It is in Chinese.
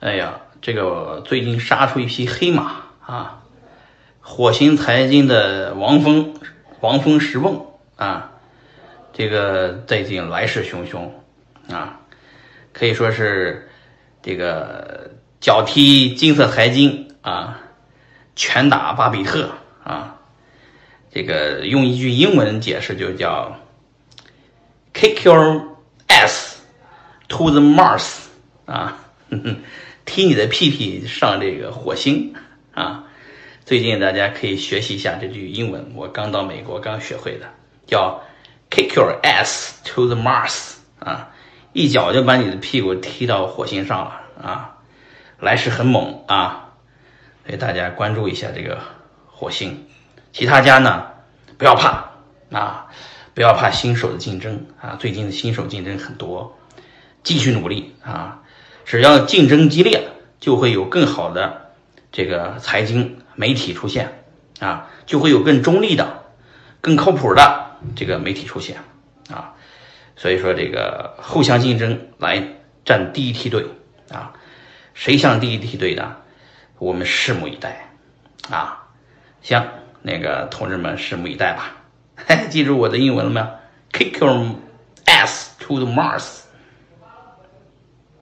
哎呀，这个最近杀出一匹黑马啊！火星财经的王峰，王峰石梦啊，这个最近来势汹汹啊，可以说是这个脚踢金色财经啊，拳打巴比特啊，这个用一句英文解释就叫 “kick your ass to the Mars” 啊。哼哼，踢你的屁屁上这个火星啊！最近大家可以学习一下这句英文，我刚到美国刚学会的，叫 “kick your ass to the Mars” 啊，一脚就把你的屁股踢到火星上了啊！来势很猛啊，所以大家关注一下这个火星。其他家呢，不要怕啊，不要怕新手的竞争啊，最近的新手竞争很多，继续努力啊！只要竞争激烈，就会有更好的这个财经媒体出现啊，就会有更中立的、更靠谱的这个媒体出现啊。所以说，这个互相竞争来占第一梯队啊，谁上第一梯队的，我们拭目以待啊。行，那个同志们拭目以待吧。记住我的英文了没有？Kick your ass to the Mars。